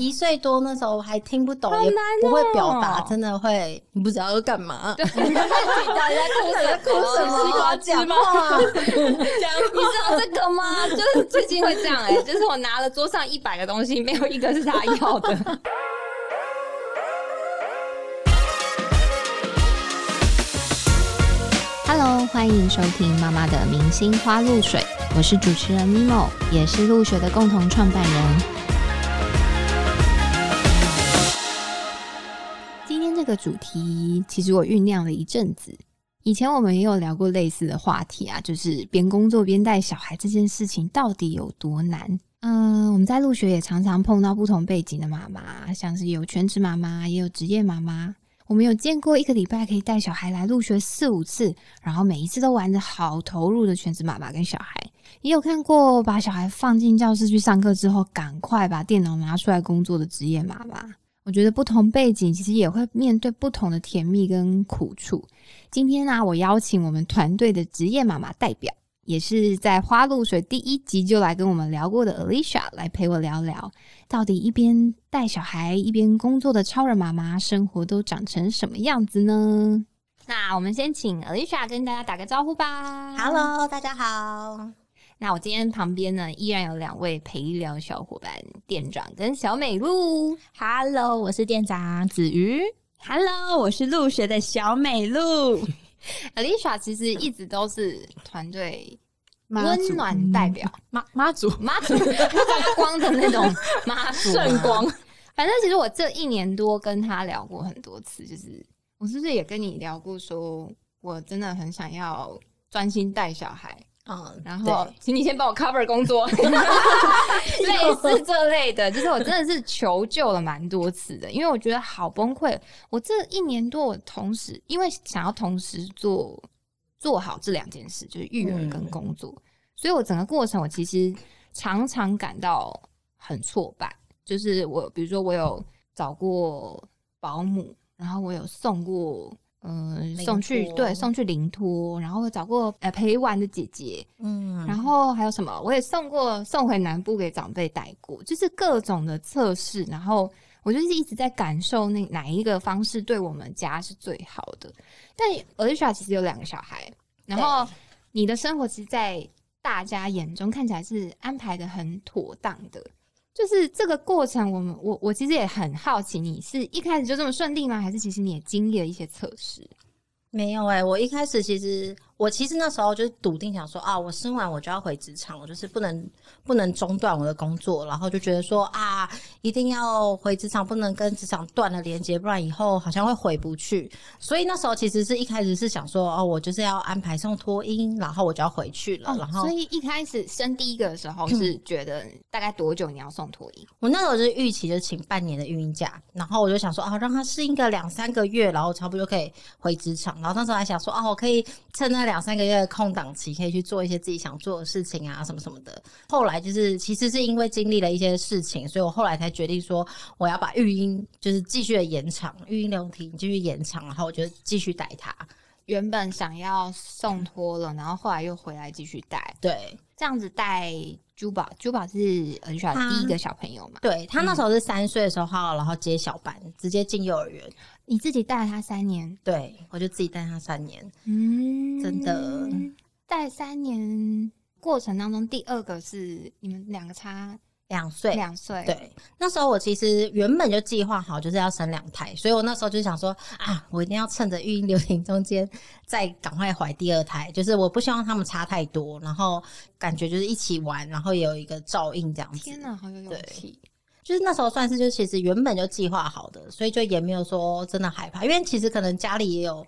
一岁多那时候还听不懂，也不会哦表达，真的会你不知道要干嘛，你在哭什么？哭什么？西瓜汁讲吗？话，你知道这个吗？就是最近会这样哎、就是我拿了桌上一百个东西，没有一个是他要的。Hello，欢迎收听妈妈的明星花露水，我是主持人 Mimo，也是露水的共同创办人。个主题，其实我酝酿了一阵子。以前我们也有聊过类似的话题啊，就是边工作边带小孩这件事情到底有多难？嗯、我们在入学也常常碰到不同背景的妈妈，像是有全职妈妈，也有职业妈妈。我们有见过一个礼拜可以带小孩来入学四五次，然后每一次都玩的好投入的全职妈妈跟小孩，也有看过把小孩放进教室去上课之后，赶快把电脑拿出来工作的职业妈妈。我觉得不同背景其实也会面对不同的甜蜜跟苦处。今天呢、我邀请我们团队的职业妈妈代表，也是在花露水第一集就来跟我们聊过的 Alicia 来陪我聊聊，到底一边带小孩一边工作的超人妈妈，生活都长成什么样子呢？那我们先请 Alicia 跟大家打个招呼吧。Hello，大家好。那我今天旁边呢，依然有两位陪聊小伙伴，店长跟小美露。Hello，我是店长子瑜。Hello，我是入学的小美露。Alicia 其实一直都是团队温暖代表，妈妈祖妈祖发光的那种 妈祖圣光。反正其实我这一年多跟他聊过很多次，就是我是不是也跟你聊过说我真的很想要专心带小孩，嗯，然后请你先帮我 cover 工作，类似这类的，就是我真的是求救了蛮多次的，因为我觉得好崩溃。我这一年多，我同时因为想要同时做做好这两件事，就是育儿跟工作，所以我整个过程我其实常常感到很挫败。就是我，比如说我有找过保姆，然后我有送过。嗯，临送去对送去灵托，然后找过呃陪玩的姐姐，嗯，然后还有什么？我也送过送回南部给长辈带过，就是各种的测试。然后我就是一直在感受那哪一个方式对我们家是最好的。但 Alicia 其实有两个小孩，然后你的生活其实，在大家眼中看起来是安排的很妥当的。就是这个过程，我们我我其实也很好奇，你是一开始就这么顺利吗？还是其实你也经历了一些测试？没有哎、我一开始其实我其实那时候就是笃定想说啊，我生完我就要回职场，我就是不能不能中断我的工作，然后就觉得说啊，一定要回职场，不能跟职场断了连接，不然以后好像会回不去。所以那时候其实是一开始是想说哦，我就是要安排送托婴，然后我就要回去了，然后哦所以一开始生第一个的时候是觉得大概多久你要送托婴？我那时候就是预期就请半年的孕婴假，然后我就想说啊，让他适应个两三个月，然后差不多就可以回职场。然后那时候还想说啊，我可以趁那两三个月的空档期，可以去做一些自己想做的事情啊，什么什么的。后来就是其实是因为经历了一些事情，所以我后来才决定说我要把育婴就是继续的延长，育婴流体继续延长，然后我就继续带他。原本想要送托了，然后后来又回来继续带，对，这样子带珠宝，珠宝是 Alicia 他第一个小朋友嘛？对他那时候是三岁的时候，然后接小班，直接进幼儿园。你自己带了他三年，对我就自己带他三年。嗯真的带三年过程当中，第二个是你们两个差两岁，两岁，，对，那时候我其实原本就计划好就是要生两胎，所以我那时候就想说啊，我一定要趁着育婴流停中间再赶快怀第二胎，就是我不希望他们差太多，然后感觉就是一起玩，然后也有一个照应这样子。天哪，好有勇气！就是那时候算是就其实原本就计划好的，所以就也没有说真的害怕，因为其实可能家里也有。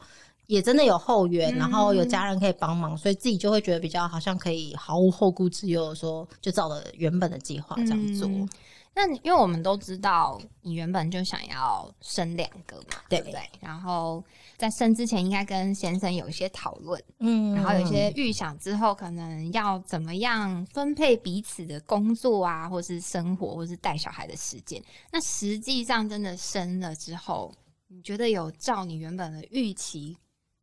也真的有后援，嗯然后有家人可以帮忙，所以自己就会觉得比较好像可以毫无后顾之忧说，就照了原本的计划这样做。嗯那你因为我们都知道，你原本就想要生两个嘛，对对不对？然后在生之前，应该跟先生有一些讨论，嗯然后有一些预想之后，可能要怎么样分配彼此的工作啊，或是生活，或是带小孩的时间。那实际上真的生了之后，你觉得有照你原本的预期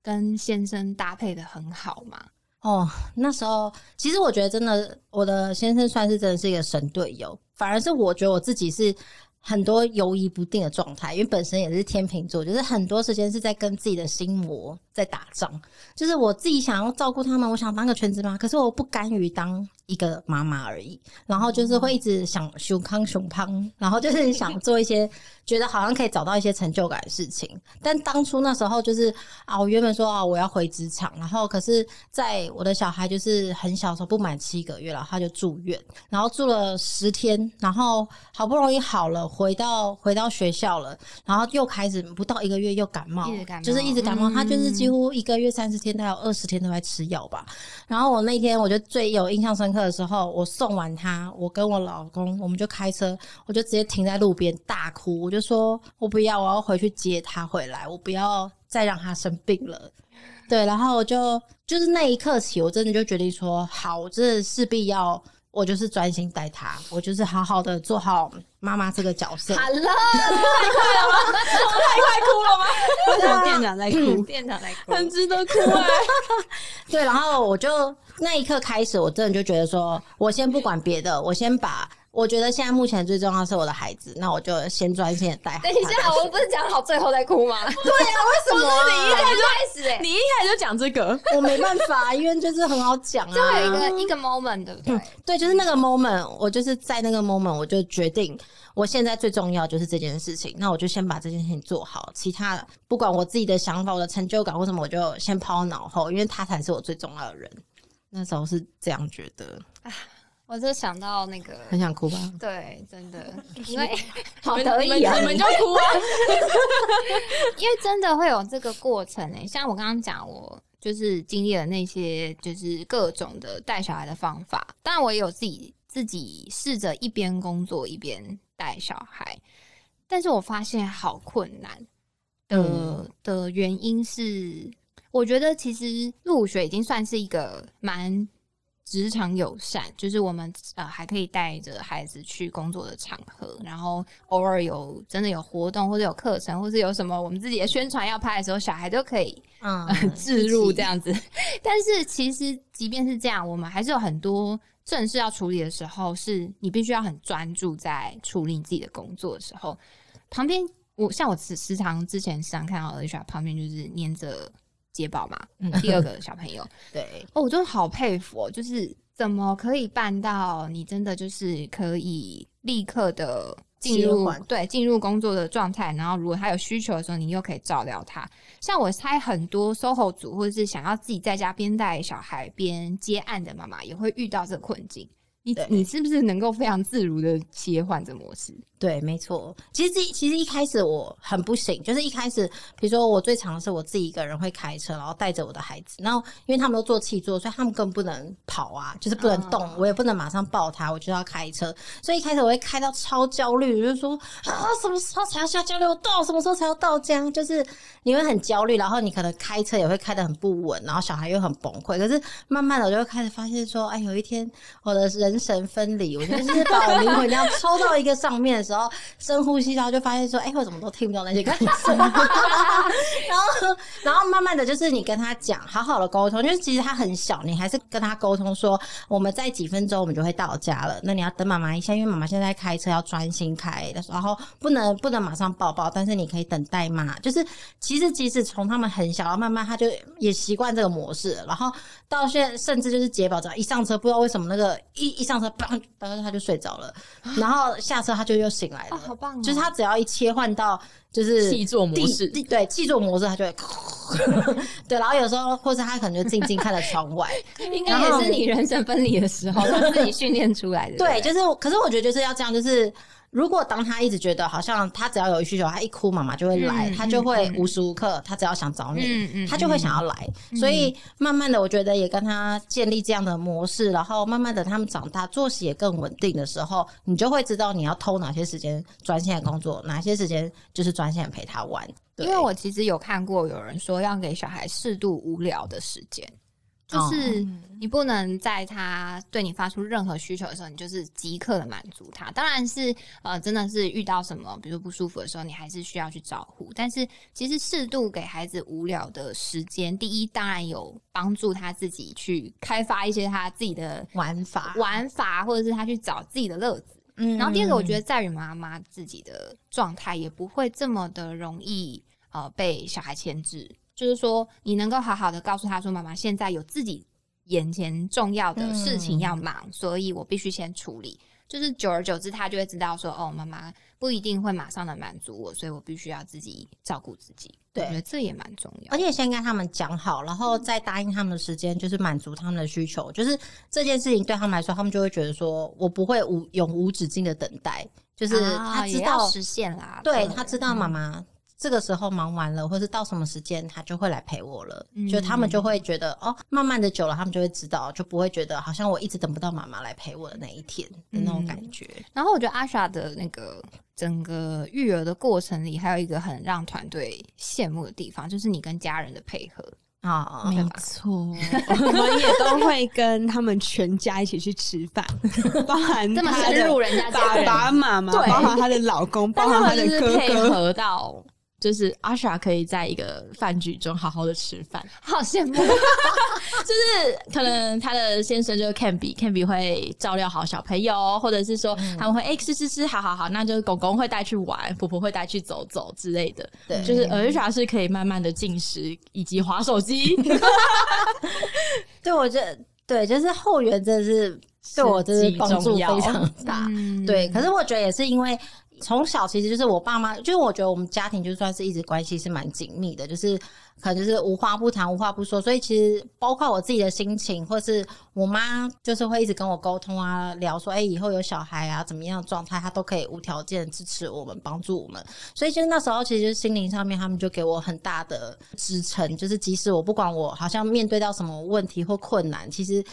跟先生搭配的很好吗？哦，那时候其实我觉得真的，我的先生算是真的是一个神队友，反而是我觉得我自己是很多犹疑不定的状态，因为本身也是天秤座，就是很多时间是在跟自己的心魔在打仗。就是我自己想要照顾他们，我想当个全职妈，可是我不甘于当一个妈妈而已。然后就是会一直想熊康熊胖，然后就是想做一些觉得好像可以找到一些成就感的事情。但当初那时候就是啊，我原本说啊我要回职场，然后可是在我的小孩就是很小的时候不满七个月了，他就住院，然后住了十天，然后好不容易好了，回到回到学校了，然后又开始不到一个月又感冒，一直感冒就是一直感冒，他就是几乎一个月三十天，他有二十天都在吃药吧。然后我那天我就最有印象深刻的时候，我送完他，我跟我老公我们就开车，我就直接停在路边大哭，我就说我不要，我要回去接他回来，我不要再让他生病了。对，然后我就就是那一刻起，我真的就决定说，好，我真的势必要，我就是专心带他，我就是好好的做好妈妈这个角色。好了，太快了吗？太快哭了吗为什么店长在哭？店长在哭，很值得哭哎、对，然后我就那一刻开始，我真的就觉得说，我先不管别的，我先把我觉得现在目前最重要是我的孩子，那我就先专心的带。等一下，我们不是讲好最后再哭吗？对 对啊，为什么啊、你一开始哎，你一开始就讲这个，我没办法，因为就是很好讲啊。就有一个一个 moment，对不对？对，就是那个 moment，我就是在那个 moment，我就决定，我现在最重要就是这件事情，那我就先把这件事情做好，其他的不管我自己的想法、我的成就感或什么，我就先抛脑后，因为他才是我最重要的人。那时候是这样觉得，我就想到那个，很想哭吧？对，真的，因为 好得意啊你们 就哭啊！因为真的会有这个过程诶、像我刚刚讲，我就是经历了那些就是各种的带小孩的方法，当然我也有自己自己试着一边工作一边带小孩，但是我发现好困难的、嗯的原因是，我觉得其实入学已经算是一个蛮。职场友善，就是我们呃还可以带着孩子去工作的场合，然后偶尔有真的有活动或者有课程，或是有什么我们自己的宣传要拍的时候，小孩都可以嗯 置入这样子。但是其实即便是这样，我们还是有很多正事要处理的时候，是你必须要很专注在处理你自己的工作的时候，旁边我像我时时常之前时常看到的小孩旁边就是黏着接宝嘛，嗯第二个小朋友，对，哦，我真的好佩服哦，就是怎么可以办到你真的就是可以立刻的进入对进入工作的状态，然后如果他有需求的时候，你又可以照料他。像我猜很多 SOHO 组或者是想要自己在家边带小孩边接案的妈妈，也会遇到这个困境。你你是不是能够非常自如的切换这模式？对，没错。其实这其实一开始我很不行，就是一开始，比如说我最常的是我自己一个人会开车，然后带着我的孩子，然后因为他们都坐气座，所以他们更不能跑啊，就是不能动，我也不能马上抱他，我就要开车。所以一开始我会开到超焦虑，就是说啊，什么时候才要下交流道？什么时候才要到家？就是你会很焦虑，然后你可能开车也会开得很不稳，然后小孩又很崩溃。可是慢慢的，我就会开始发现说，哎，有一天我的人神分离，我就是把我灵魂要 抽到一个上面的时候，深呼吸，然后就发现说，哎，我怎么都听不到那些感声。然后，然后慢慢的就是你跟他讲，好好的沟通，就是其实他很小，你还是跟他沟通说，我们在几分钟我们就会到家了，那你要等妈妈一下，因为妈妈现在开车要专心开，然后不能不能马上抱抱，但是你可以等待嘛，就是其实即使从他们很小，然后慢慢他就也习惯这个模式，然后到现在甚至就是杰宝只要一上车，不知道为什么那个一一上车，砰，然后他就睡着了，然后下车他就又 醒来了，哦好棒哦。就是他只要一切换到就是气座模式。对气座模式，他就会 对，然后有时候或是他可能就静静看着窗外，应该也是你人生分离的时候，他自己训练出来的。对，就是，可是我觉得就是要这样，就是如果当他一直觉得好像他只要有需求，他一哭妈妈就会来，嗯他就会嗯无时无刻他只要想找你，他就会想要来。所以慢慢的，我觉得也跟他建立这样的模式，然后慢慢的他们长大，作息也更稳定的时候，你就会知道你要偷哪些时间专心的工作，哪些时间就是专心的陪他玩。对。因为我其实有看过有人说要给小孩适度无聊的时间，就是你不能在他对你发出任何需求的时候，你就是即刻的满足他。当然是呃，真的是遇到什么，比如不舒服的时候，你还是需要去照顾。但是其实适度给孩子无聊的时间，第一当然有帮助他自己去开发一些他自己的玩法，玩法，或者是他去找自己的乐子。嗯然后第二个，我觉得在于妈妈自己的状态也不会这么的容易呃被小孩牵制，就是说你能够好好的告诉他说，妈妈现在有自己眼前重要的事情要忙，所以我必须先处理。就是久而久之，他就会知道说，哦，妈妈不一定会马上的满足我，所以我必须要自己照顾自己。对我觉得这也蛮重要而。且先跟他们讲好，然后再答应他们的时间，就是满足他们的需求。就是这件事情对他们来说，他们就会觉得说我不会无永无止境的等待，就是啊他知道，实现啦，对他知道妈妈这个时候忙完了，或是到什么时间，他就会来陪我了。嗯就他们就会觉得哦，慢慢的久了，他们就会知道，就不会觉得好像我一直等不到妈妈来陪我的那一天的那种感觉。然后我觉得阿莎的那个整个育儿的过程里，还有一个很让团队羡慕的地方，就是你跟家人的配合。啊、没错，我们也都会跟他们全家一起去吃饭，包含这么深入人家家爸爸妈妈，对包含她的老公，包含她的哥哥。合到，就是阿莎可以在一个饭局中好好的吃饭，好羡慕，就是可能他的先生就是 Can Be，Can Be 会照料好小朋友，或者是说他们会哎、吃吃吃，好好好，那就是公公会带去玩，婆婆会带去走走之类的。对。就是阿莎是可以慢慢的进食以及划手机，对我觉得对，就是后援真的是对我真是帮助非常大。嗯。对，可是我觉得也是因为从小其实就是我爸妈，就是我觉得我们家庭就算是一直关系是蛮紧密的，就是可能就是无话不谈、无话不说，所以其实包括我自己的心情，或是我妈就是会一直跟我沟通啊，聊说，哎、以后有小孩啊，怎么样的状态，她都可以无条件支持我们，帮助我们。所以就是那时候，其实心灵上面，他们就给我很大的支撑，就是即使我不管我好像面对到什么问题或困难，其实。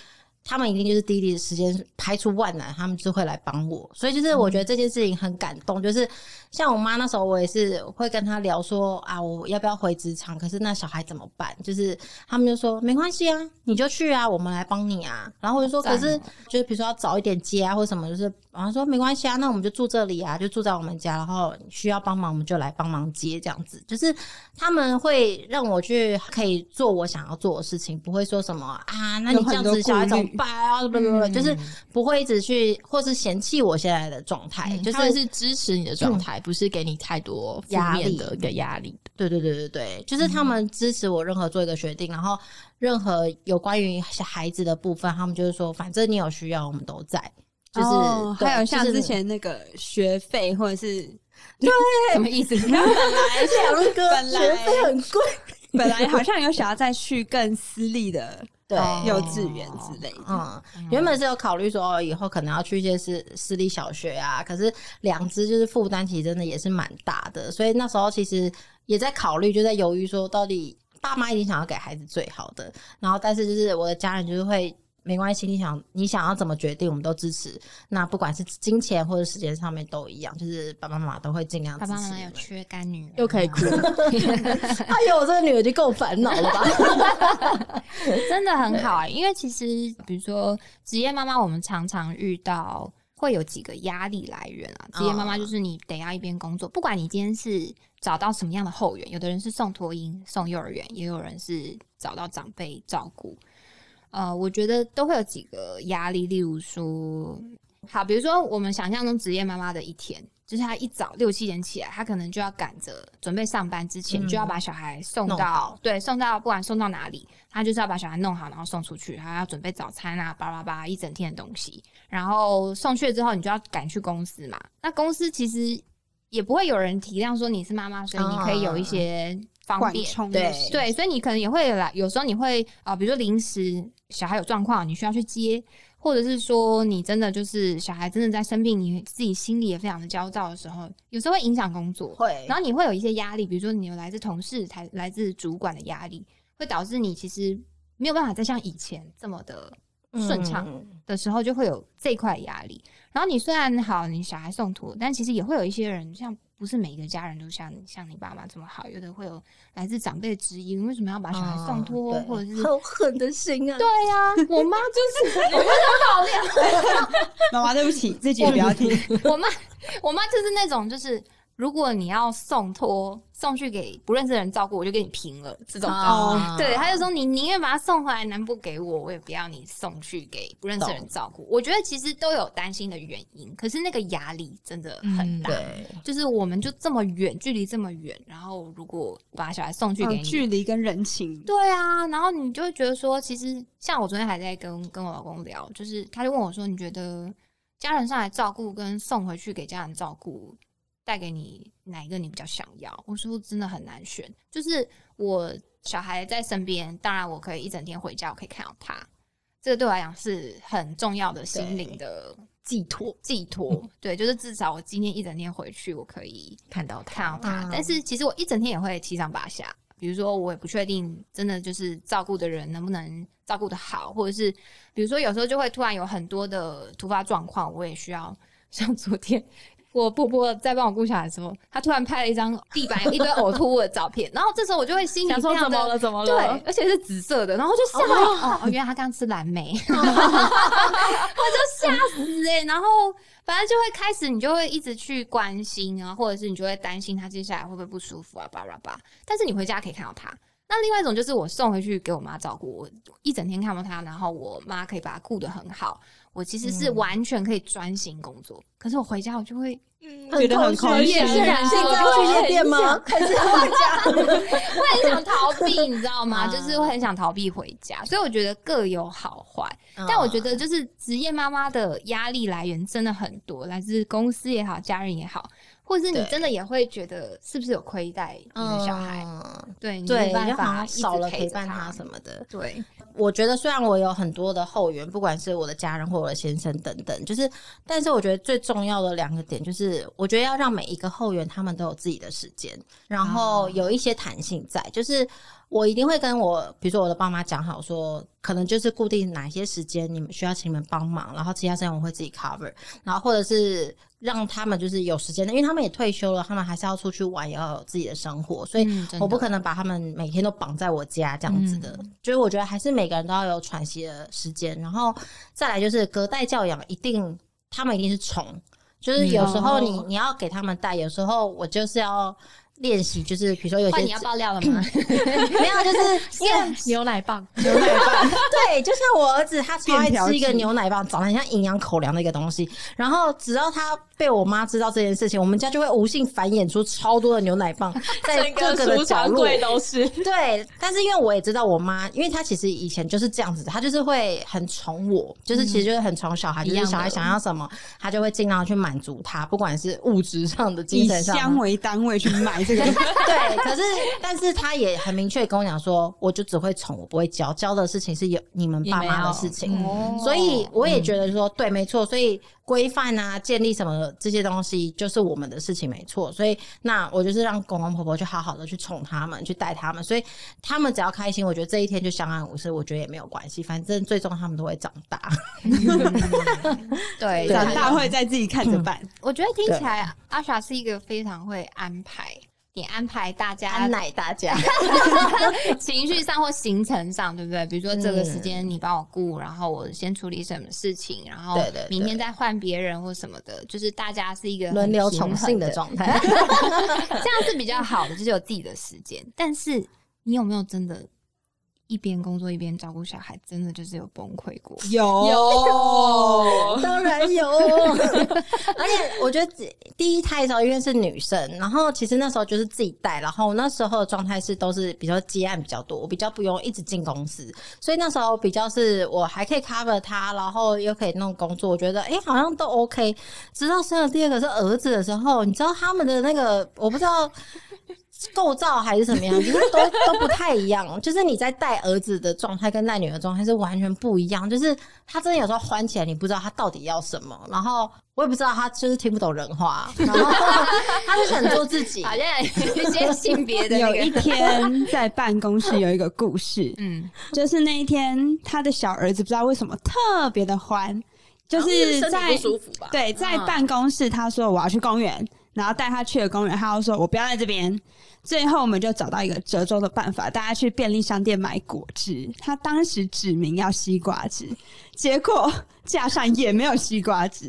他们一定就是第一时间排除万难，他们就会来帮我。所以就是我觉得这件事情很感动，就是像我妈那时候，我也是会跟她聊说啊，我要不要回职场？可是那小孩怎么办？就是他们就说没关系啊，你就去啊，我们来帮你啊。然后我就说，可是就是比如说要早一点接啊，或者什么，就是然后说没关系啊，那我们就住这里啊，就住在我们家，然后需要帮忙我们就来帮忙接这样子。就是他们会让我去可以做我想要做的事情，不会说什么啊，那你这样子小孩怎么办啊？什么什么，就是不会一直去或是嫌弃我现在的状态，就是是支持你的状态，不是给你太多负面的一个压力。对对对对对，就是他们支持我任何做一个决定，然后任何有关于小孩子的部分，他们就是说，反正你有需要，我们都在。就是、哦还有像之前那个学费或者是对 什么意思？两个本来学费很贵，本来好像有想要再去更私立的对。幼稚园之类的，嗯，原本是有考虑说哦以后可能要去一些私私立小学啊，可是两只就是负担其实真的也是蛮大的，所以那时候其实也在考虑，就在犹豫说到底爸妈一定想要给孩子最好的，然后但是就是我的家人就是会。没关系，你想你想要怎么决定，我们都支持。那不管是金钱或者时间上面都一样，就是爸爸妈妈都会尽量支爸爸妈妈有。缺干女儿，又可以哭，哎呦，我这个女儿就够烦恼了吧？真的很好啊、因为其实比如说职业妈妈，我们常常遇到会有几个压力来源啊。职业妈妈就是你得要一边工作，不管你今天是找到什么样的后援，有的人是送托婴、送幼儿园，也有人是找到长辈照顾。呃，我觉得都会有几个压力，例如说，好，比如说我们想象中职业妈妈的一天，就是她一早六七点起来，她可能就要赶着准备上班之前，嗯就要把小孩送到好对送到不管送到哪里，她就是要把小孩弄好，然后送出去，还要准备早餐啊，叭叭叭一整天的东西，然后送去了之后，你就要赶去公司嘛。那公司其实也不会有人体谅说你是妈妈，所以你可以有一些方便。冲对的对，所以你可能也会来，有时候你会啊、呃比如说临时小孩有状况，你需要去接，或者是说你真的就是小孩真的在生病，你自己心里也非常的焦躁的时候，有时候会影响工作，会。然后你会有一些压力，比如说你有来自同事、才来自主管的压力，会导致你其实没有办法再像以前这么的顺畅嗯。的时候，就会有这块压力。然后你虽然好，你小孩送托，但其实也会有一些人，像不是每一个家人都像像你爸妈这么好，有的会有来自长辈的质疑，为什么要把小孩送托，或者是好狠的心啊！对呀、我妈就是，我妈 妈妈对不起，这集不要听。我妈，我妈就是那种，就是如果你要送托送去给不认识的人照顾，我就跟你平了这种。哦对，他就说你宁愿把他送回来，南部给我，我也不要你送去给不认识的人照顾。我觉得其实都有担心的原因，可是那个压力真的很大。对，就是我们就这么远，距离这么远，然后如果把小孩送去给距离跟人情，对啊，然后你就会觉得说，其实像我昨天还在跟跟我老公聊，就是他就问我说，你觉得家人上来照顾跟送回去给家人照顾，带给你哪一个你比较想要？我说真的很难选，就是我小孩在身边，当然我可以一整天回家，我可以看到他，这个对我来讲是很重要的心灵的寄托寄托。对，就是至少我今天一整天回去，我可以看到看到他。嗯但是其实我一整天也会七上八下，比如说我也不确定真的就是照顾的人能不能照顾的好，或者是比如说有时候就会突然有很多的突发状况，我也需要 像昨天。我婆婆在帮我顾小孩的时候，她突然拍了一张地板有一堆呕吐物的照片，然后这时候我就会心里想说怎么了？怎么了？对，而且是紫色的，然后就吓哦，原来他刚吃蓝莓，我就吓死哎、然后反正就会开始，你就会一直去关心啊，或者是你就会担心他接下来会不会不舒服啊，叭叭叭。但是你回家可以看到他。那另外一种就是我送回去给我妈照顾，我一整天看到她，然后我妈可以把她顾得很好，我其实是完全可以专心工作。可是我回家我就会觉得很空虚现是啊现在要去夜店吗？还是要回家？会很想逃避，你知道吗？啊就是会很想逃避回家，所以我觉得各有好坏。嗯但我觉得就是职业妈妈的压力来源真的很多，来自公司也好，家人也好，或者是你真的也会觉得是不是有亏待你的小孩？嗯对，你对，没办法少了陪伴他他什么的。对，我觉得虽然我有很多的后援，不管是我的家人或我的先生等等，就是，但是我觉得最重要的两个点就是，我觉得要让每一个后援他们都有自己的时间，然后有一些弹性在，就是。我一定会跟我，比如说我的爸妈讲好说，可能就是固定哪些时间你们需要请你们帮忙，然后其他时间我会自己 cover，然后或者是让他们就是有时间的，因为他们也退休了，他们还是要出去玩，也要有自己的生活，所以我不可能把他们每天都绑在我家这样子的。就是我觉得还是每个人都要有喘息的时间，然后再来就是隔代教养，一定他们一定是宠，就是有时候你、哦你要给他们带，有时候我就是要。练习就是，比如说有些你要爆料了吗？没有，就是 因为牛奶棒，牛奶棒，对，就像我儿子，他超爱吃一个牛奶棒，长得很像营养口粮的一个东西。然后只要他被我妈知道这件事情，我们家就会无性繁衍出超多的牛奶棒 在各个的角落。都是。对，但是因为我也知道我妈，因为她其实以前就是这样子，她就是会很宠我，就是其实就是很宠小孩，就是小孩想要什么，她就会尽量去满足他，不管是物质上的、精神上的。箱为单位去买这个，对，可是但是她也很明确跟我讲说，我就只会宠，我不会教，教的事情是有你们爸妈的事情。哦所以我也觉得说，对，没错。所以规范啊、建立什么的这些东西，就是我们的事情，没错。所以那我就是让公公婆婆去好好的去宠他们，去带他们。所以他们只要开心，我觉得这一天就相安无事，我觉得也没有关系。反正最终他们都会长大。对，长大会再自己看着办。我觉得听起来阿傻是一个非常会安排。你安排大家安奶大家，情绪上或行程上，对不对？比如说这个时嗯间你帮我顾，然后我先处理什么事情，然后明天再换别人或什么的，就是大家是一个轮流平衡宠幸的的状态。这样是比较好的，就是有自己的时间。但是你有没有真的一边工作一边照顾小孩，真的就是有崩溃过？有有当然有，而且我觉得第一胎的时候，因为是女生，然后其实那时候就是自己带，然后那时候的状态是都是比较接案比较多，我比较不用一直进公司，所以那时候比较是我还可以 cover 他，然后又可以弄工作，我觉得哎、诶好像都 OK。直到生了第二个是儿子的时候，你知道他们的那个我不知道。构造还是什么样，就是都都不太一样。就是你在带儿子的状态跟带女儿的状态是完全不一样。就是他真的有时候欢起来，你不知道他到底要什么，然后我也不知道他就是听不懂人话，然后他就想做自己。好像有一些性别的那有一，天在办公室有一个故事，嗯，就是那一天他的小儿子不知道为什么特别的欢，就是在身体不舒服吧？对在嗯办公室，他说我要去公园。然后带他去了公园，他又说我不要在这边。最后我们就找到一个折中的办法，大家去便利商店买果汁。他当时指明要西瓜汁，结果架上也没有西瓜汁，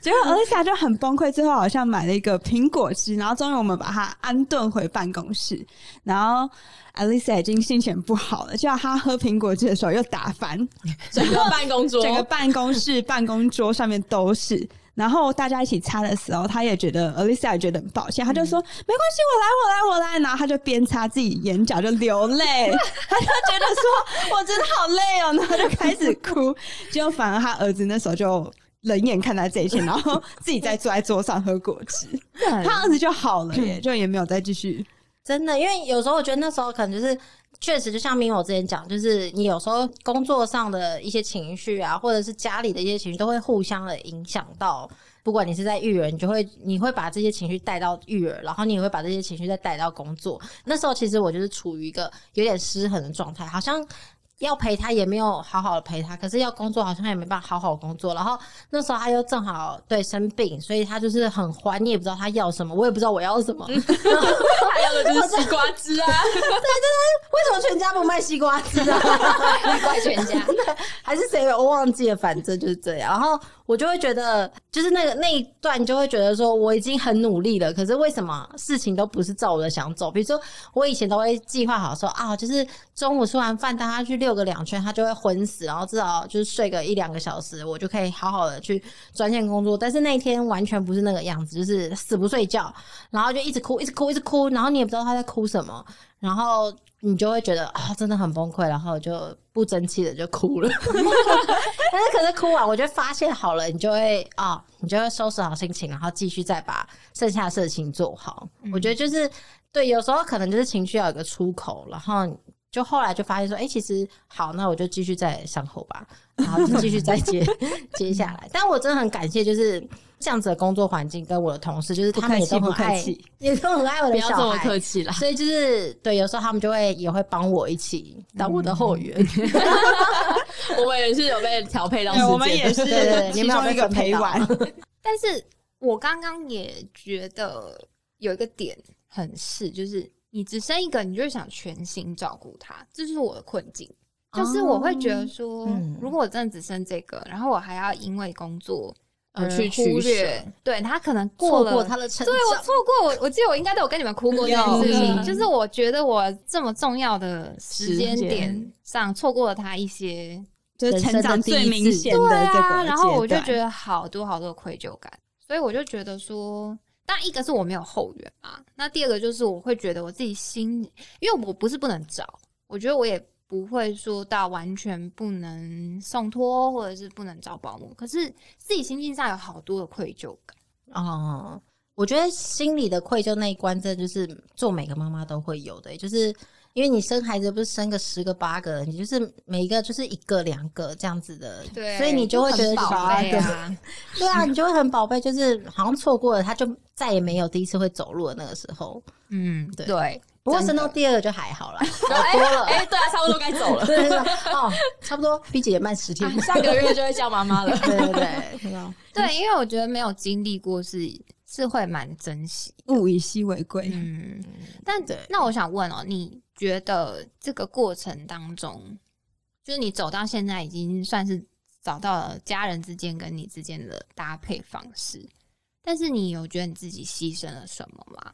结果 Alisa 就很崩溃。最后好像买了一个苹果汁，然后终于我们把他安顿回办公室。然后 Alisa 已经心情不好了，叫他喝苹果汁的时候又打翻 整个办公桌，整个办公室办公桌上面都是。然后大家一起擦的时候，他也觉得 Alisa 也觉得很抱歉，他就说没关系，我来，我来，我来。然后他就边擦自己眼角就流泪，他就觉得说我真的好累哦，然后就开始哭。结果反而他儿子那时候就冷眼看待这一切，然后自己在坐在桌上喝果汁，他儿子就好了耶，就也没有再继续。真的，因为有时候我觉得那时候可能就是确实，就像明我之前讲，就是你有时候工作上的一些情绪啊，或者是家里的一些情绪，都会互相的影响到。不管你是在育儿，你就会你会把这些情绪带到育儿，然后你也会把这些情绪再带到工作。那时候其实我就是处于一个有点失衡的状态，好像。要陪他也没有好好的陪他，可是要工作好像也没办法好好工作。然后那时候他又正好对生病，所以他就是很欢，你也不知道他要什么，我也不知道我要什么。他要的就是西瓜汁啊！对对对，为什么全家不卖西瓜汁啊？怪全家 还是谁？我忘记了，反正就是这样。然后我就会觉得，就是那个那一段，就会觉得说我已经很努力了，可是为什么事情都不是照我的想走？比如说我以前都会计划好说啊，就是中午吃完饭带他去遛。个两圈，他就会昏死，然后至少就是睡个一两个小时，我就可以好好的去专线工作。但是那一天完全不是那个样子，就是死不睡觉，然后就一直哭，一直哭，一直哭，然后你也不知道他在哭什么，然后你就会觉得啊，真的很崩溃，然后就不争气的就哭了。但是可是哭完，我就发现好了，你就会啊，你就会收拾好心情，然后继续再把剩下的事情做好。我觉得就是对，有时候可能就是情绪要有个出口，然后。就后来就发现说，哎，其实好，那我就继续在伤口吧，然后就继续再接 接下来。但我真的很感谢，就是这样子的工作环境跟我的同事，就是他们也都很爱，也都很爱我的小孩。不要这么客气了。所以就是对，有时候他们就会也会帮我一起当我的后援。我们也是有被调配到，我们也是 其中一个陪玩。但是我刚刚也觉得有一个点很是，就是。你只生一个，你就想全心照顾他，这是我的困境。就是我会觉得说，如果我真的只生这个，然后我还要因为工作而去忽略，对他可能过了他的成长。对我错过我，我记得我应该都有跟你们哭过这件事情。就是我觉得我这么重要的时间点上错过了他一些，就是成长最明显的这个，然后我就觉得好多好多愧疚感，所以我就觉得说。但一个是我没有后援嘛，那第二个就是我会觉得我自己心，因为我不是不能找，我觉得我也不会说到完全不能送托或者是不能找保姆，可是自己心境上有好多的愧疚感哦。我觉得心里的愧疚那一关，这就是做每个妈妈都会有的，就是。因为你生孩子不是生个十个八个，你就是每一个就是一个两个这样子的，对，所以你就会觉得宝贝啊，对啊，你就会很宝贝，就是好像错过了，他就再也没有第一次会走路的那个时候。嗯，对。不过升到第二个就还好了，多了。哎，对啊，差不多该走了。对对哦，差不多。B 姐也慢十天，下个月就会叫妈妈了。对对对，对，因为我觉得没有经历过是是会蛮珍惜，物以稀为贵。嗯，但那我想问哦，你。觉得这个过程当中，就是你走到现在，已经算是找到了家人之间跟你之间的搭配方式。但是你有觉得你自己牺牲了什么吗？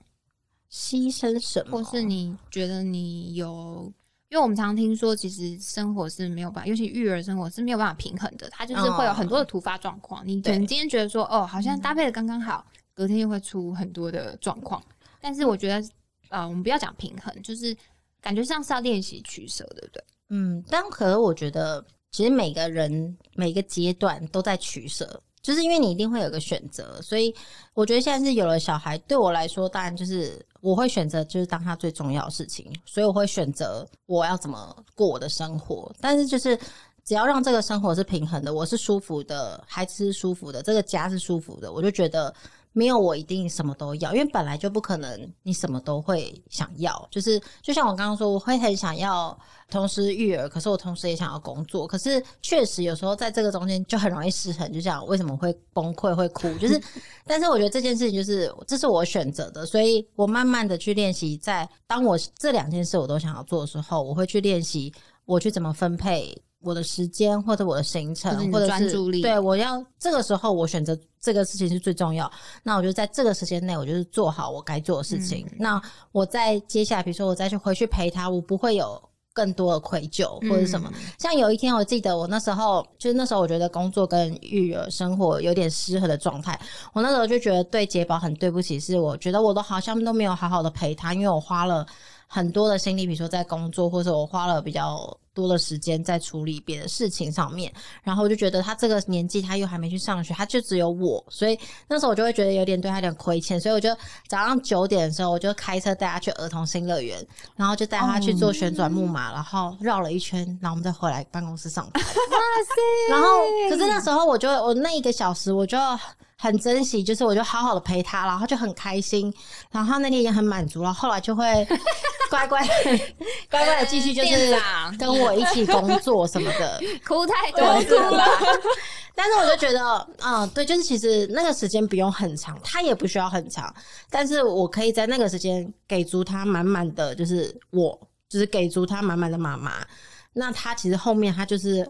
牺牲什么？或是你觉得你有？因为我们常听说，其实生活是没有办法，尤其育儿生活是没有办法平衡的。它就是会有很多的突发状况。你可能今天觉得说，哦，好像搭配的刚刚好，隔天又会出很多的状况。但是我觉得，呃，我们不要讲平衡，就是。感觉像是要练习取舍，对不对？嗯，但可是我觉得，其实每个人每个阶段都在取舍，就是因为你一定会有个选择，所以我觉得现在是有了小孩，对我来说，当然就是我会选择就是当他最重要的事情，所以我会选择我要怎么过我的生活。但是就是只要让这个生活是平衡的，我是舒服的，孩子是舒服的，这个家是舒服的，我就觉得。没有我一定什么都要，因为本来就不可能你什么都会想要。就是就像我刚刚说，我会很想要同时育儿，可是我同时也想要工作。可是确实有时候在这个中间就很容易失衡，就像为什么会崩溃会哭，就是 但是我觉得这件事情就是这是我选择的，所以我慢慢的去练习，在当我这两件事我都想要做的时候，我会去练习我去怎么分配。我的时间或者我的行程或者是专注力对我要这个时候我选择这个事情是最重要，那我就在这个时间内，我就是做好我该做的事情。那我在接下来，比如说我再去回去陪他，我不会有更多的愧疚或者什么。像有一天，我记得我那时候就是那时候，我觉得工作跟育儿生活有点失衡的状态。我那时候就觉得对杰宝很对不起，是我觉得我都好像都没有好好的陪他，因为我花了很多的心力，比如说在工作，或者我花了比较多的时间在处理别的事情上面。然后我就觉得他这个年纪，他又还没去上学，他就只有我，所以那时候我就会觉得有点对他有点亏欠，所以我就早上九点的时候，我就开车带他去儿童新乐园，然后就带他去做旋转木马，然后绕了一圈，然后我们再回来办公室上班。哇塞！然后，可是那时候我就我那一个小时，我就很珍惜，就是我就好好的陪他，然后就很开心，然后他那天也很满足，然后后来就会乖乖 乖乖的继续就是跟我一起工作什么的。哭太多次了？但是我就觉得，嗯，对，就是其实那个时间不用很长，他也不需要很长，但是我可以在那个时间给足他满满的，就是我，就是给足他满满的妈妈。那他其实后面他就是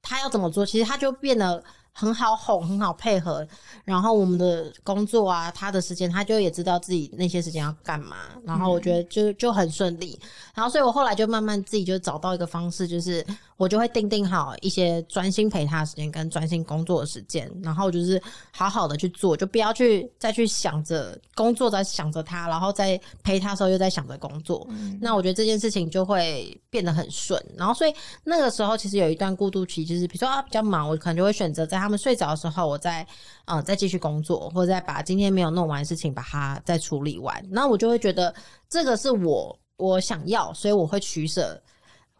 他要怎么做，其实他就变得很好哄，很好配合。然后我们的工作啊，他的时间，他就也知道自己那些时间要干嘛。然后我觉得就就很顺利。然后所以我后来就慢慢自己就找到一个方式，就是我就会定定好一些专心陪他的时间跟专心工作的时间，然后就是好好的去做，就不要去再去想着工作，在想着他，然后在陪他的时候又在想着工作。那我觉得这件事情就会变得很顺。然后所以那个时候其实有一段过渡期，就是比如说啊比较忙，我可能就会选择在他们睡着的时候，我再嗯、呃再继续工作，或者再把今天没有弄完的事情把它再处理完。那我就会觉得这个是我我想要，所以我会取舍。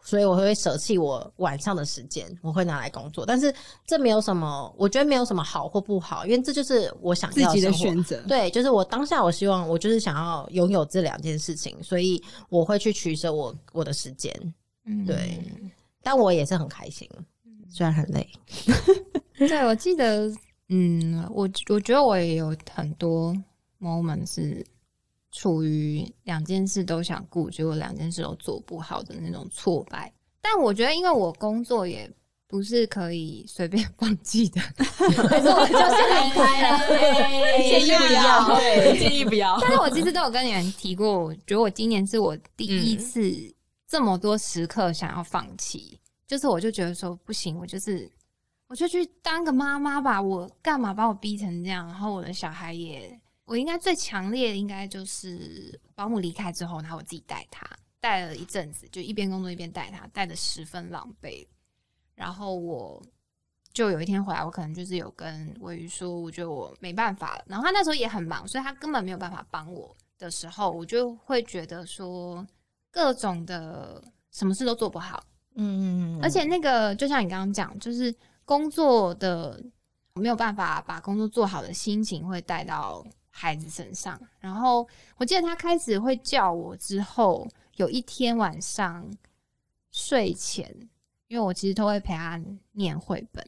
所以我会舍弃我晚上的时间，我会拿来工作。但是这没有什么，我觉得没有什么好或不好，因为这就是我想要自己的选择。对，就是我当下我希望我就是想要拥有这两件事情，所以我会去取舍我我的时间。嗯对，但我也是很开心，虽然很累。对，我记得，嗯，我我觉得我也有很多 moment 是处于两件事都想顾，结果两件事都做不好的那种挫败。但我觉得，因为我工作也不是可以随便 放弃的，可是我就是离开了。建议不要，对，建议不要。但是我其实都有跟你们提过，我觉得我今年是我第一次这么多时刻想要放弃，就是我就觉得说不行，我就是我就去当个妈妈吧，我干嘛把我逼成这样？然后我的小孩也，我应该最强烈的应该就是保姆离开之后，然后我自己带他，带了一阵子，就一边工作一边带他，带的十分狼狈。然后我就有一天回来，我可能就是有跟尾鱼说，我觉得我没办法了。然后他那时候也很忙，所以他根本没有办法帮我的时候，我就会觉得说，各种的什么事都做不好。嗯，而且那个就像你刚刚讲，就是工作的没有办法把工作做好的心情会带到孩子身上。然后我记得他开始会叫我之后，有一天晚上睡前，因为我其实都会陪他念绘本。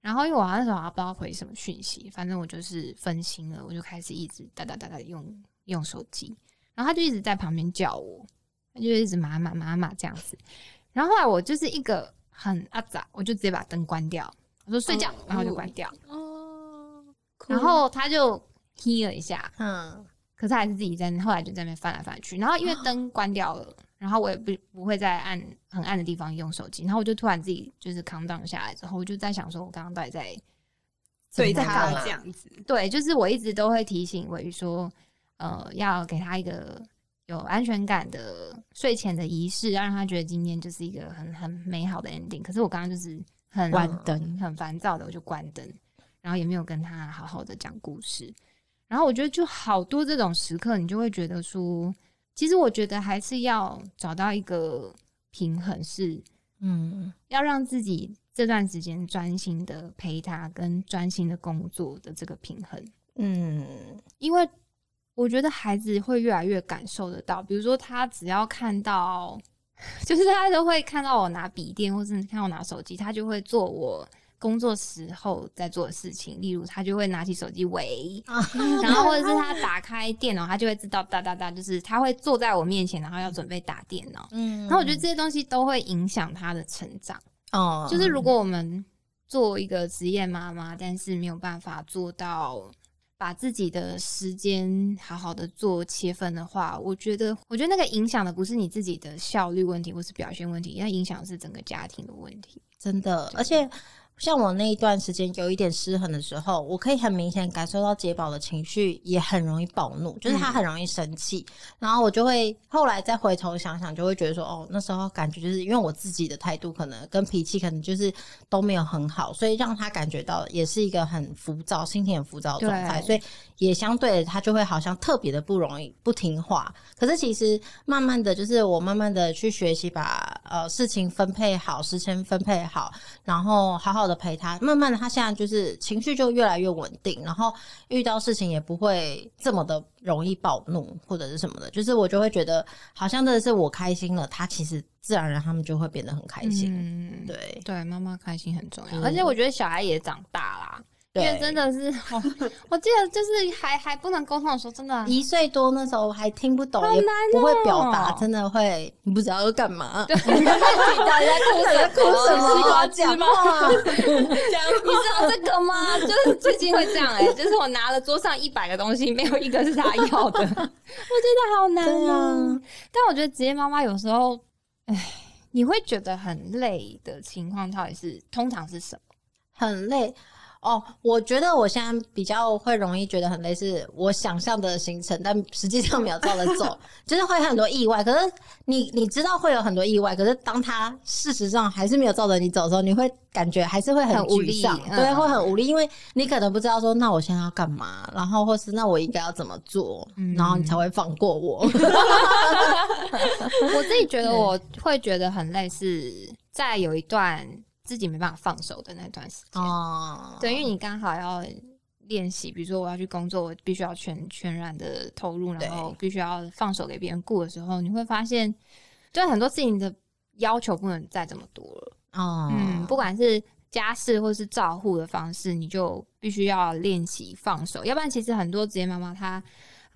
然后因为我那时候还不知道回什么讯息，反正我就是分心了，我就开始一直哒哒哒哒用用手机，然后他就一直在旁边叫我，他就一直妈妈妈妈这样子。然后后来我就是一个很阿杂，我就直接把灯关掉，我说睡觉，然后就关掉。哦，然后他就踢了一下，嗯可是还是自己在那，后来就在那边翻来翻去。然后因为灯关掉了，然后我也不不会在暗很暗的地方用手机。然后我就突然自己就是 calm down 下来之后，我就在想说，我刚刚到底在对他干嘛这样子，对，就是我一直都会提醒伟宇说，呃，要给他一个有安全感的睡前的仪式，要让他觉得今天就是一个很很美好的 ending。可是我刚刚就是很关灯很烦躁的，我就关灯，然后也没有跟他好好的讲故事。然后我觉得就好多这种时刻，你就会觉得说，其实我觉得还是要找到一个平衡，是嗯要让自己这段时间专心的陪他，跟专心的工作的这个平衡。嗯，因为我觉得孩子会越来越感受得到，比如说他只要看到，就是他都会看到我拿笔电，或是看我拿手机，他就会做我工作时候在做的事情，例如他就会拿起手机喂，然后或者是他打开电脑，他就会知道哒哒哒，就是他会坐在我面前，然后要准备打电脑。嗯然后我觉得这些东西都会影响他的成长。哦就是如果我们做一个职业妈妈，但是没有办法做到把自己的时间好好的做切分的话，我觉得，我觉得那个影响的不是你自己的效率问题或是表现问题，那影响的是整个家庭的问题。真的，而且像我那一段时间有一点失衡的时候，我可以很明显感受到杰宝的情绪也很容易暴怒，就是他很容易生气，然后我就会后来再回头想想，就会觉得说，哦，那时候感觉就是因为我自己的态度可能跟脾气可能就是都没有很好，所以让他感觉到也是一个很浮躁、心情很浮躁的状态，所以也相对的他就会好像特别的不容易不听话。可是其实慢慢的就是我慢慢的去学习把呃事情分配好，时间分配好，然后好好的陪他，慢慢的他现在就是情绪就越来越稳定，然后遇到事情也不会这么的容易暴怒或者是什么的，就是我就会觉得好像真的是我开心了，他其实自然而然他们就会变得很开心。嗯，对对，妈妈开心很重要，嗯而且我觉得小孩也长大啦。因对，为真的是，哦、我记得就是还还不能沟通的时候，真的一岁多那时候还听不懂，也好难不会表哦达，真的会你不知道要干嘛。对，大家哭什么？哭什么？西瓜讲汁吗。你知道这个吗？就是最近会这样哎、就是我拿了桌上一百个东西，没有一个是他要的，我觉得好难啊。但我觉得职业妈妈有时候，哎，你会觉得很累的情况，到底是通常是什么？很累哦。我觉得我现在比较会容易觉得很累，是我想象的行程，但实际上没有照着走，就是会很多意外。可是你你知道会有很多意外，可是当他事实上还是没有照着你走的时候，你会感觉还是会很很无力对，会很无力，因为你可能不知道说，那我现在要干嘛，然后或是那我应该要怎么做，嗯然后你才会放过我。我自己觉得我会觉得很累，是在有一段自己没办法放手的那段时间。哦，对，因为你刚好要练习，比如说我要去工作，我必须要全全然的投入，然后必须要放手给别人顾的时候，你会发现，对很多事情的要求不能再这么多了。哦，嗯，不管是家事或是照护的方式，你就必须要练习放手，要不然其实很多职业妈妈她。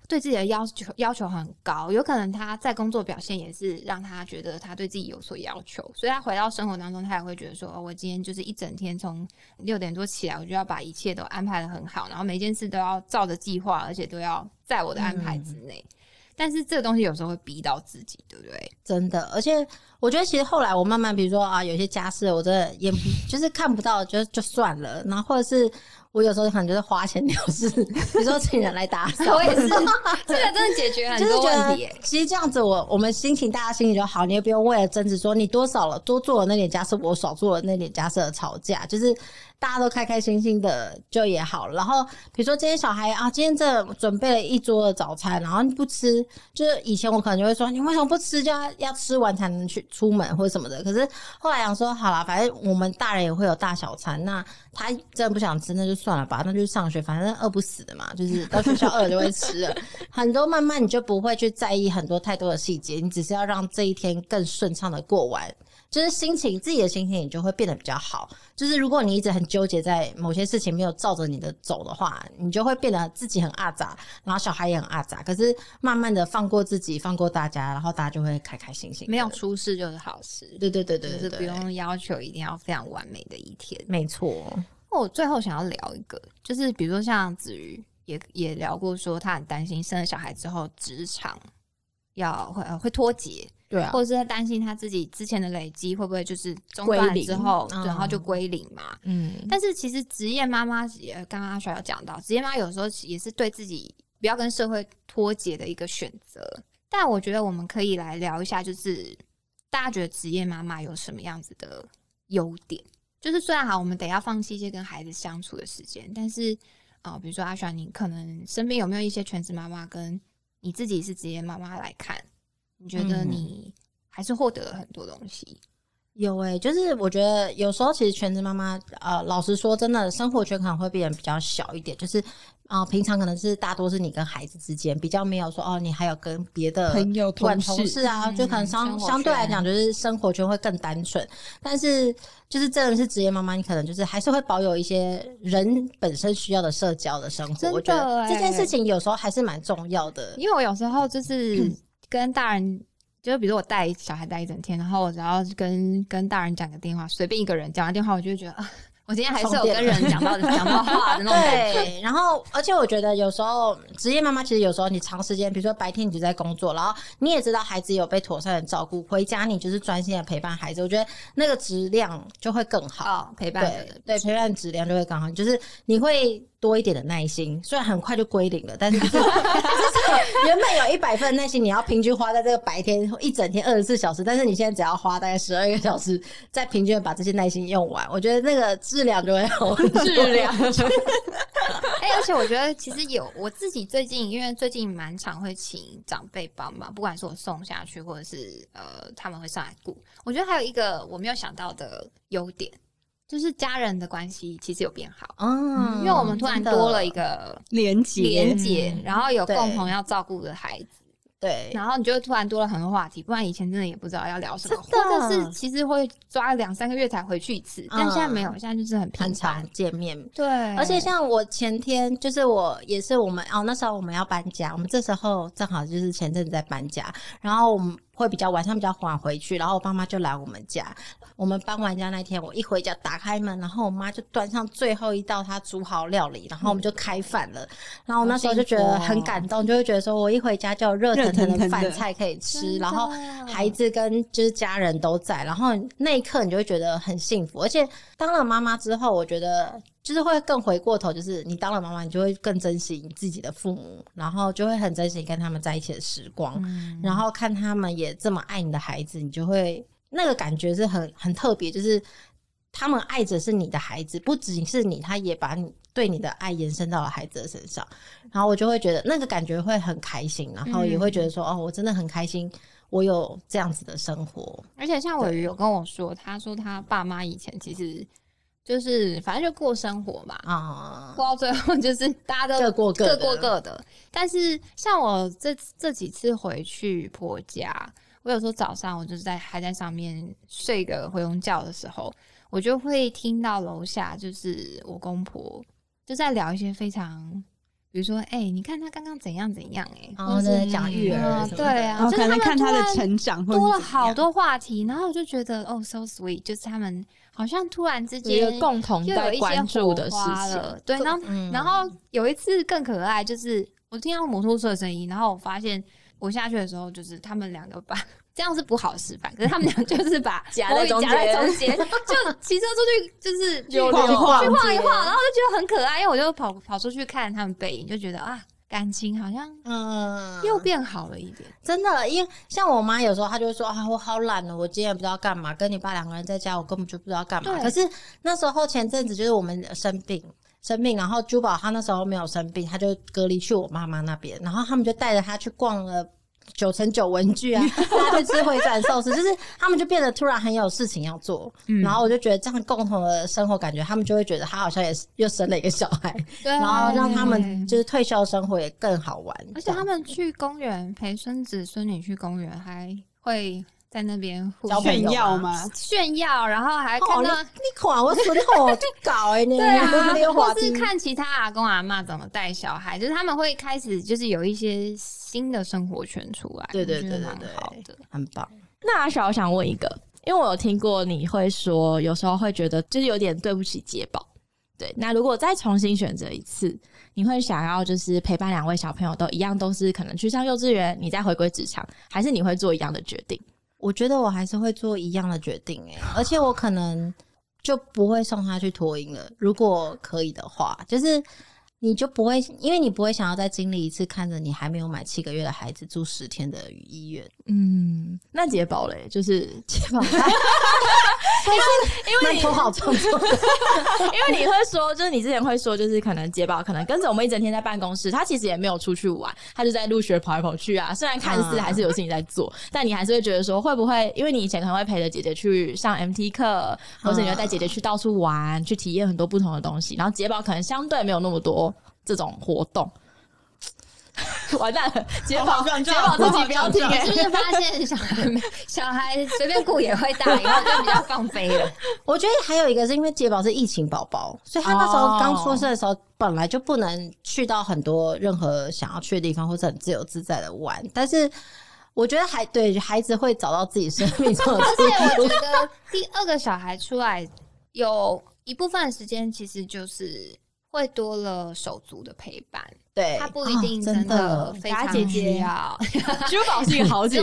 对自己的要求要求很高，有可能他在工作表现也是让他觉得他对自己有所要求，所以他回到生活当中，他也会觉得说，哦，我今天就是一整天从六点多起来，我就要把一切都安排的很好，然后每件事都要照着计划，而且都要在我的安排之内。但是这个东西有时候会逼到自己，对不对？真的，而且我觉得其实后来我慢慢，比如说啊，有些家事我真的也不就是看不到，就就算了。然后或者是我有时候可能就是花钱了事，比如说请人来打扫，我也是，这个真的解决很就是觉多问题。其实这样子我，我们心情大家心情就好，你也不用为了争执说你多少了多做了那点家事，我少做了那点家事的吵架，就是大家都开开心心的就也好了。然后比如说今天小孩啊，今天这准备了一桌的早餐，然后你不吃，就是以前我可能就会说你为什么不吃，就要要吃完才能去出门或什么的。可是后来想说，好了，反正我们大人也会有大小餐，那他真的不想吃，那就算了吧，那就上学，反正饿不死的嘛，就是到学校饿了就会吃了。很多慢慢你就不会去在意很多太多的细节，你只是要让这一天更顺畅的过完。就是心情，自己的心情也就会变得比较好。就是如果你一直很纠结在某些事情没有照着你的走的话，你就会变得自己很阿杂，然后小孩也很阿杂。可是慢慢的放过自己，放过大家，然后大家就会开开心心。没有出事就是好事，对对对对就是不用要求一定要非常完美的一天。没错。那我最后想要聊一个，就是比如说像子瑜也也聊过，说他很担心生了小孩之后职场要会呃会脱节，对啊或者是他担心他自己之前的累积会不会就是中断之后，嗯然后就归零嘛。嗯，但是其实职业妈妈也，刚刚阿雪有讲到，职业妈妈有时候也是对自己不要跟社会脱节的一个选择。但我觉得我们可以来聊一下，就是大家觉得职业妈妈有什么样子的优点？就是虽然好，我们得要放弃一些跟孩子相处的时间，但是啊、呃比如说阿雪，你可能身边有没有一些全职妈妈跟你自己是职业妈妈来看，你觉得嗯你还是获得了很多东西？有诶、就是我觉得有时候其实全职妈妈，呃，老实说，真的生活圈可能会变得比较小一点。就是啊、平常可能是大多是你跟孩子之间，比较没有说哦，你还有跟别的朋友管同事同事啊，就可能相相对来圈讲，就是生活圈会更单纯。但是就是真的是职业妈妈，你可能就是还是会保有一些人本身需要的社交的生活。我觉得欸这件事情有时候还是蛮重要的。因为我有时候就是跟大人，就是比如我带小孩带一整天，然后我只要跟跟大人讲个电话，随便一个人讲完电话，我就会觉得啊，我今天还是有跟人讲到 讲到话的那种感觉。对，然后而且我觉得有时候职业妈妈其实有时候你长时间，比如说白天你就在工作，然后你也知道孩子有被妥善的照顾，回家你就是专心的陪伴孩子，我觉得那个质量就会更好。哦，陪伴对对，陪伴质量就会更好，就是你会多一点的耐心，虽然很快就归零了，但是就是 原本有一百分耐心，你要平均花在这个白天一整天二十四小时，但是你现在只要花大概十二个小时，再平均地把这些耐心用完，我觉得那个质量就会好。质量 哎、而且我觉得其实有我自己最近，因为最近蛮常会请长辈帮忙，不管是我送下去，或者是呃他们会上来顾。我觉得还有一个我没有想到的优点，就是家人的关系其实有变好，嗯因为我们突然多了一个连接连结，嗯然后有共同要照顾的孩子。对，然后你就会突然多了很多话题，不然以前真的也不知道要聊什么，或者是其实会抓两三个月才回去一次，但现在没有，现在就是很频很繁常。见面。对，而且像我前天，就是我也是我们哦，那时候我们要搬家，我们这时候正好就是前阵子在搬家，然后我们会比较晚上比较晚回去，然后我爸妈就来我们家。我们搬完家那天，我一回家打开门，然后我妈就端上最后一道她煮好料理，然后我们就开饭了。然后我那时候就觉得很感动，就会觉得说我一回家就有热腾腾的饭菜可以吃，然后孩子跟就是家人都在，然后那一刻你就会觉得很幸福。而且当了妈妈之后，我觉得就是会更回过头，就是你当了妈妈，你就会更珍惜你自己的父母，然后就会很珍惜跟他们在一起的时光，然后看他们也这么爱你的孩子，你就会那个感觉是很很特别，就是。他们爱着是你的孩子，不仅是你，他也把你对你的爱延伸到了孩子的身上。然后我就会觉得那个感觉会很开心，然后也会觉得说，哦，我真的很开心，我有这样子的生活。而且像伟宇有跟我说，他说他爸妈以前其实就是反正就过生活嘛，啊、过到最后就是 大家都各过各的各过各的。但是像我这这几次回去婆家，我有时候早上我就是在还在上面睡个回笼觉的时候，我就会听到楼下就是我公婆就在聊一些非常。比如说，哎、你看他刚刚怎样怎样、哎，然后在讲育儿对啊然后可能就是他们看他的成长或者多了好多话题，然后我就觉得哦，so sweet，就是他们好像突然之有一个间共同在关注的事情了，对，然后嗯然后有一次更可爱，就是我听到摩托车的声音，然后我发现我下去的时候，就是他们两个把这样是不好示范，可是他们俩就是把 夹在中夹在间中间，就骑车出去就是就去溜晃去晃一晃，然后就觉得很可爱，因为我就跑跑出去看他们背影，就觉得啊，感情好像嗯，又变好了一点。真的，因为像我妈有时候她就会说啊，我好懒哦，我今天也不知道干嘛，跟你爸两个人在家，我根本就不知道干嘛。可是那时候前阵子就是我们生病。生病，然后珠宝他那时候没有生病，他就隔离去我妈妈那边，然后他们就带着他去逛了九成九文具啊，大家去吃回转寿司，就是他们就变得突然很有事情要做，嗯。然后我就觉得这样共同的生活感觉，他们就会觉得他好像也是又生了一个小孩，对，然后让他们就是退休生活也更好玩，而且他们去公园陪孙子孙女去公园，还会在那边炫耀吗吗？炫耀，然后还看到、你看我孙吼就搞哎，你对啊，或是，看其他阿公阿妈怎么带小孩，就是他们会开始就是有一些新的生活圈出来，对对对对对好的。很棒。那阿小，我想问一个，因为我有听过你会说，有时候会觉得就是有点对不起杰宝。对，那如果再重新选择一次，你会想要就是陪伴两位小朋友都一样，都是可能去上幼稚园，你再回归职场，还是你会做一样的决定？我觉得我还是会做一样的决定哎、而且我可能就不会送他去托婴了。如果可以的话，就是你就不会，因为你不会想要再经历一次看着你还没有满七个月的孩子住十天的医院。嗯，那杰宝嘞，就是解宝。因为因为你头好因为你会说，就是你之前会说，就是可能杰宝可能跟着我们一整天在办公室，他其实也没有出去玩，他就在入学跑来跑去啊。虽然看似还是有事情在做，但你还是会觉得说，会不会因为你以前可能会陪着姐姐去上 MT 课，或者你会带姐姐去到处玩，去体验很多不同的东西，然后杰宝可能相对没有那么多这种活动？完蛋了，解宝好壮解壮宝自己不要听你哎、是不是发现小孩没 小孩随便顾也会大，以后就比较放飞了？我觉得还有一个是因为杰宝是疫情宝宝，所以他那时候刚出生的时候，本来就不能去到很多任何想要去的地方，或者很自由自在的玩。但是我觉得还对孩子会找到自己生命中的而且我觉得第二个小孩出来，有一部分的时间其实就是会多了手足的陪伴，对，他不一定哦真的非常打姐姐需要。珠 宝是一个好姐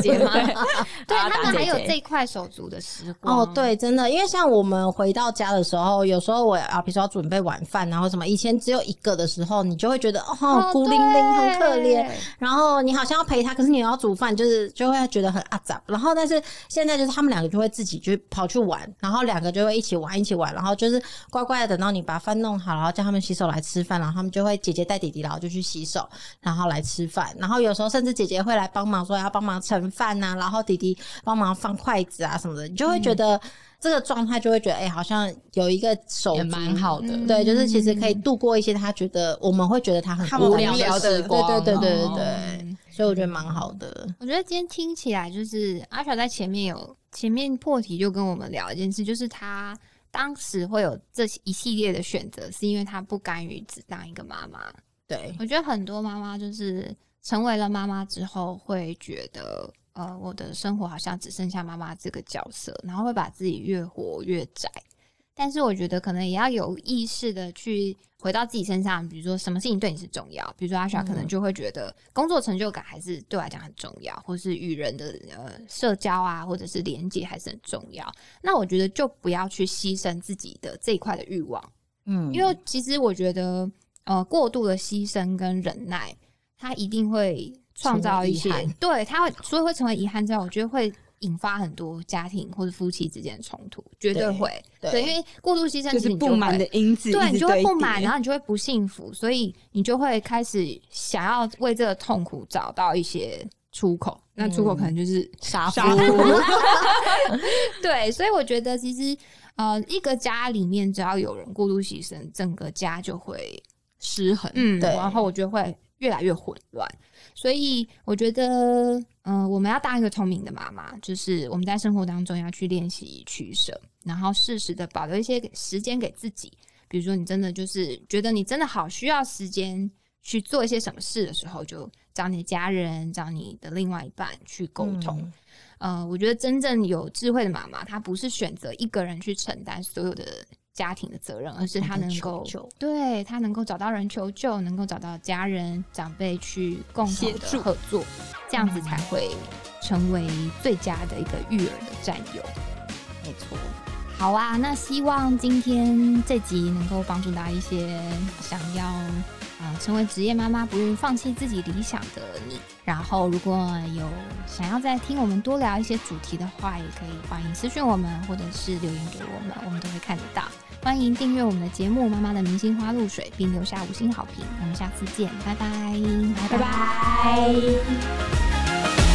姐，吗？对。他们还有这块手足的时光。哦，，对，真的，因为像我们回到家的时候，有时候我啊，比如说要准备晚饭，然后什么，以前只有一个的时候，你就会觉得哦，哦孤零零，很可怜。然后你好像要陪他，可是你要煮饭，就是就会觉得很阿杂。然后但是现在就是他们两个就会自己去跑去玩，然后两个就会一起玩，一起玩，然后就是乖乖的等到你把饭弄好，然后叫他们洗手来吃饭，然后他们就会姐姐带弟弟，然后就去洗手，然后来吃饭。然后有时候甚至姐姐会来帮忙，说要帮忙盛饭呐，然后弟弟帮忙放筷子啊什么的，你就会觉得这个状态就会觉得，哎、好像有一个手也蛮好的。嗯对，就是其实可以度过一些他觉得我们会觉得他很无无聊的时光对对对对对哦对，嗯所以我觉得蛮好的。我觉得今天听起来就是阿小在前面有前面破题就跟我们聊一件事，就是他当时会有这一系列的选择，是因为他不甘于只当一个妈妈。对，我觉得很多妈妈就是成为了妈妈之后，会觉得呃，我的生活好像只剩下妈妈这个角色，然后会把自己越活越窄。但是我觉得可能也要有意识的去回到自己身上，比如说什么事情对你是重要，比如说阿莎可能就会觉得工作成就感还是对我来讲很重要，或是与人的呃社交啊，或者是连接还是很重要。那我觉得就不要去牺牲自己的这一块的欲望，嗯，因为其实我觉得，呃，过度的牺牲跟忍耐，它一定会创造一憾，对，它会所以会成为遗憾之后，我觉得会引发很多家庭或者夫妻之间的冲突，绝对对会，对对，因为过度牺牲，就是不满的因子，对你就会不满，然后后你就会不幸福，所以你就会开始想要为这个痛苦找到一些出口。那出口可能就是杀夫，杀夫对，所以我觉得其实呃，一个家里面只要有人过度牺牲，整个家就会失衡。嗯，对然后我觉得会越来越混乱。所以我觉得，嗯、我们要当一个聪明的妈妈，就是我们在生活当中要去练习取舍，然后适时的保留一些时间给自己。比如说，你真的就是觉得你真的好需要时间去做一些什么事的时候，就找你的家人、找你的另外一半去沟通。嗯呃，我觉得真正有智慧的妈妈，她不是选择一个人去承担所有的家庭的责任，而是他能够对他能够找到人求救，能够找到家人长辈去共同的合作，这样子才会成为最佳的一个育儿的战友。没错，好啊，那希望今天这集能够帮助到一些想要呃成为职业妈妈、不愿意放弃自己理想的你。然后，如果有想要再听我们多聊一些主题的话，也可以欢迎私讯我们，或者是留言给我们，我们都会看得到。欢迎订阅我们的节目《妈妈的明星花露水》，并留下五星好评。我们下次见，拜拜，拜拜拜